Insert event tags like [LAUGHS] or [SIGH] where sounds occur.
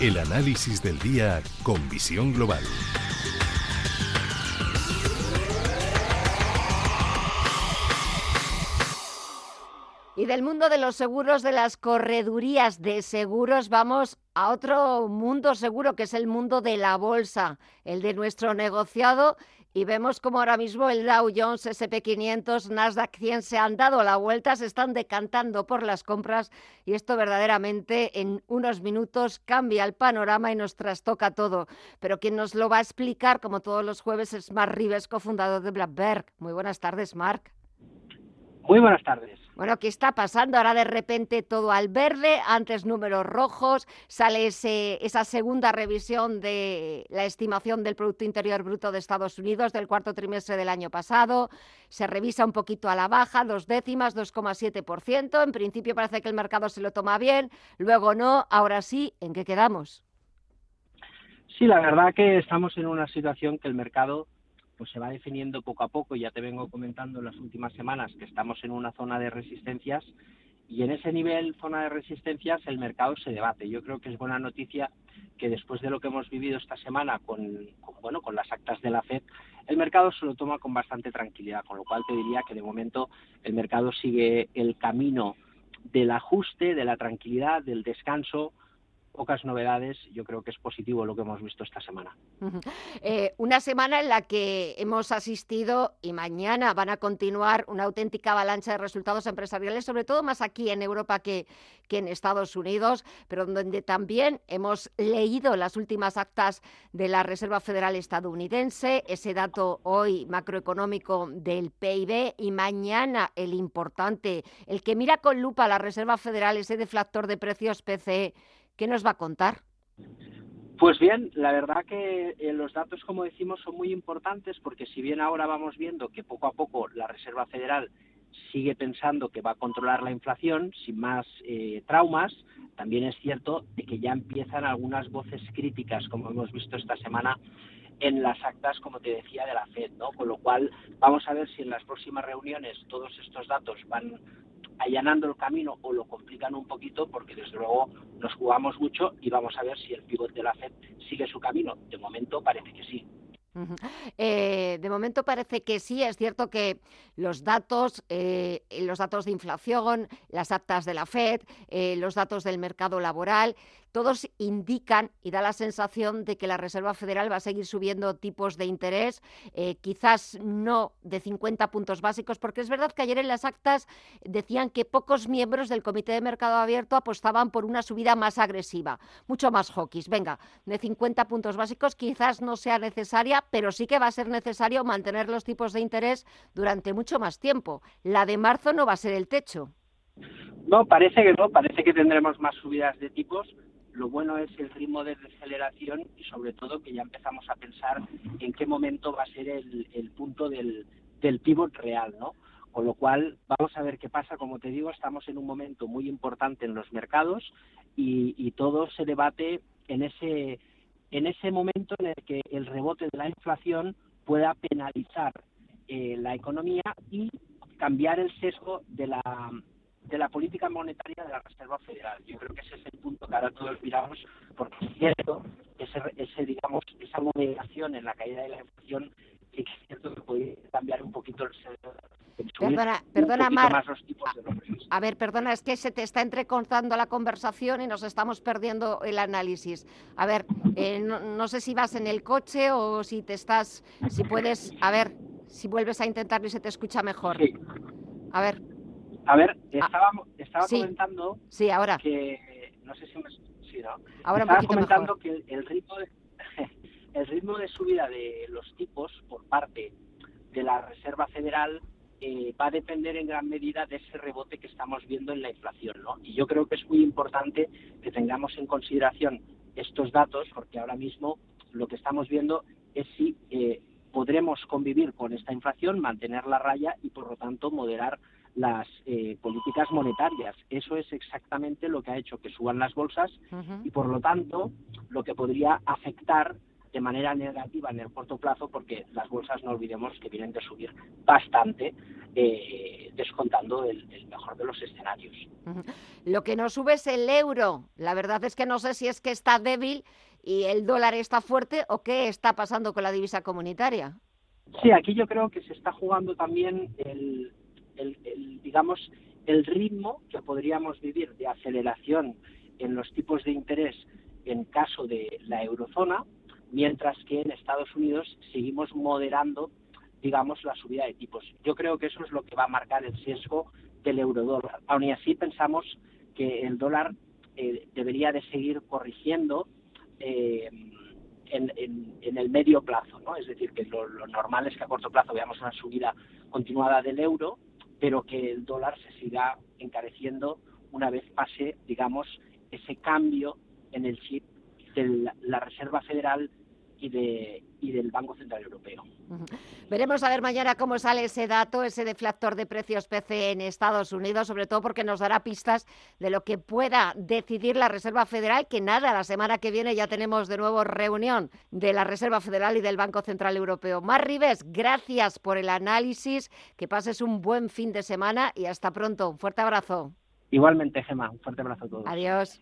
El análisis del día con visión global. Y del mundo de los seguros, de las corredurías de seguros, vamos a otro mundo seguro, que es el mundo de la bolsa, el de nuestro negociado. Y vemos como ahora mismo el Dow Jones, SP500, Nasdaq 100 se han dado la vuelta, se están decantando por las compras y esto verdaderamente en unos minutos cambia el panorama y nos trastoca todo. Pero quien nos lo va a explicar, como todos los jueves, es Mark Rives, cofundador de Blackberg. Muy buenas tardes, Mark. Muy buenas tardes. Bueno, ¿qué está pasando? Ahora de repente todo al verde, antes números rojos, sale esa segunda revisión de la estimación del Producto Interior Bruto de Estados Unidos del cuarto trimestre del año pasado, se revisa un poquito a la baja, dos décimas, 2,7%, en principio parece que el mercado se lo toma bien, luego no, ahora sí, ¿en qué quedamos? Sí, la verdad que estamos en una situación que el mercado pues se va definiendo poco a poco. Ya te vengo comentando en las últimas semanas que estamos en una zona de resistencias y en ese nivel, zona de resistencias, el mercado se debate. Yo creo que es buena noticia que después de lo que hemos vivido esta semana con, bueno, con las actas de la FED, el mercado se lo toma con bastante tranquilidad, con lo cual te diría que de momento el mercado sigue el camino del ajuste, de la tranquilidad, del descanso, pocas novedades, yo creo que es positivo lo que hemos visto esta semana. Eh, una semana en la que hemos asistido y mañana van a continuar una auténtica avalancha de resultados empresariales, sobre todo más aquí en Europa que, que en Estados Unidos, pero donde también hemos leído las últimas actas de la Reserva Federal estadounidense, ese dato hoy macroeconómico del PIB y mañana el importante, el que mira con lupa la Reserva Federal, ese deflactor de precios PCE ¿Qué nos va a contar? Pues bien, la verdad que eh, los datos, como decimos, son muy importantes porque si bien ahora vamos viendo que poco a poco la Reserva Federal sigue pensando que va a controlar la inflación sin más eh, traumas, también es cierto de que ya empiezan algunas voces críticas, como hemos visto esta semana en las actas, como te decía, de la FED, ¿no? Con lo cual, vamos a ver si en las próximas reuniones todos estos datos van allanando el camino o lo complican un poquito porque desde luego nos jugamos mucho y vamos a ver si el pivot de la FED sigue su camino. De momento parece que sí. Eh, de momento parece que sí, es cierto que los datos, eh, los datos de inflación, las actas de la Fed, eh, los datos del mercado laboral, todos indican y da la sensación de que la Reserva Federal va a seguir subiendo tipos de interés, eh, quizás no de 50 puntos básicos, porque es verdad que ayer en las actas decían que pocos miembros del Comité de Mercado Abierto apostaban por una subida más agresiva, mucho más hawkish. Venga, de 50 puntos básicos quizás no sea necesaria, pero sí que va a ser necesario mantener los tipos de interés durante mucho más tiempo. La de marzo no va a ser el techo. No, parece que no, parece que tendremos más subidas de tipos, lo bueno es el ritmo de deceleración y sobre todo que ya empezamos a pensar en qué momento va a ser el, punto del, del pivot real, ¿no? Con lo cual, vamos a ver qué pasa. Como te digo, estamos en un momento muy importante en los mercados y, todo se debate en ese, en ese momento en el que el rebote de la inflación pueda penalizar eh, la economía y cambiar el sesgo de la, de la política monetaria de la Reserva Federal. Yo creo que ese es el punto que ahora todos miramos, porque es cierto ese, ese digamos, esa moderación en la caída de la inflación es cierto que puede cambiar un poquito el Perdona, perdona Mar. A, ver, perdona, es que se te está entrecortando la conversación y nos estamos perdiendo el análisis. A ver, eh, no, no, sé si vas en el coche o si te estás, si puedes, a ver, si vuelves a intentarlo y se te escucha mejor. Sí. A ver. A ver, ah, estaba, comentando sí, ahora. que, no sé si me... Sí, ¿no? Ahora estaba comentando que el ritmo, de, [LAUGHS] el ritmo de subida de los tipos por parte de la Reserva Federal eh, va a depender en gran medida de ese rebote que estamos viendo en la inflación, ¿no? Y yo creo que es muy importante que tengamos en consideración estos datos, porque ahora mismo lo que estamos viendo es si eh, podremos convivir con esta inflación, mantener la raya y, por lo tanto, moderar las eh, políticas monetarias. Eso es exactamente lo que ha hecho que suban las bolsas y, por lo tanto, lo que podría afectar de manera negativa en el corto plazo porque las bolsas no olvidemos que vienen de subir bastante eh, descontando el, mejor de los escenarios. Lo que no sube es el euro. La verdad es que no sé si es que está débil y el dólar está fuerte o qué está pasando con la divisa comunitaria. Sí, aquí yo creo que se está jugando también el, digamos, el ritmo que podríamos vivir de aceleración en los tipos de interés en caso de la eurozona, mientras que en Estados Unidos seguimos moderando, digamos, la subida de tipos. Yo creo que eso es lo que va a marcar el sesgo del eurodólar. Aún así pensamos que el dólar eh, debería de seguir corrigiendo eh, en, el medio plazo, ¿no? Es decir, que lo, normal es que a corto plazo veamos una subida continuada del euro, pero que el dólar se siga encareciendo una vez pase, digamos, ese cambio en el chip de la Reserva Federal y, de, y del Banco Central Europeo. Veremos a ver mañana cómo sale ese dato, ese deflactor de precios PC en Estados Unidos, sobre todo porque nos dará pistas de lo que pueda decidir la Reserva Federal, que nada, la semana que viene ya tenemos de nuevo reunión de la Reserva Federal y del Banco Central Europeo. Mar Rives, gracias por el análisis, que pases un buen fin de semana y hasta pronto. Un fuerte abrazo. Igualmente, Gemma, un fuerte abrazo a todos. Adiós.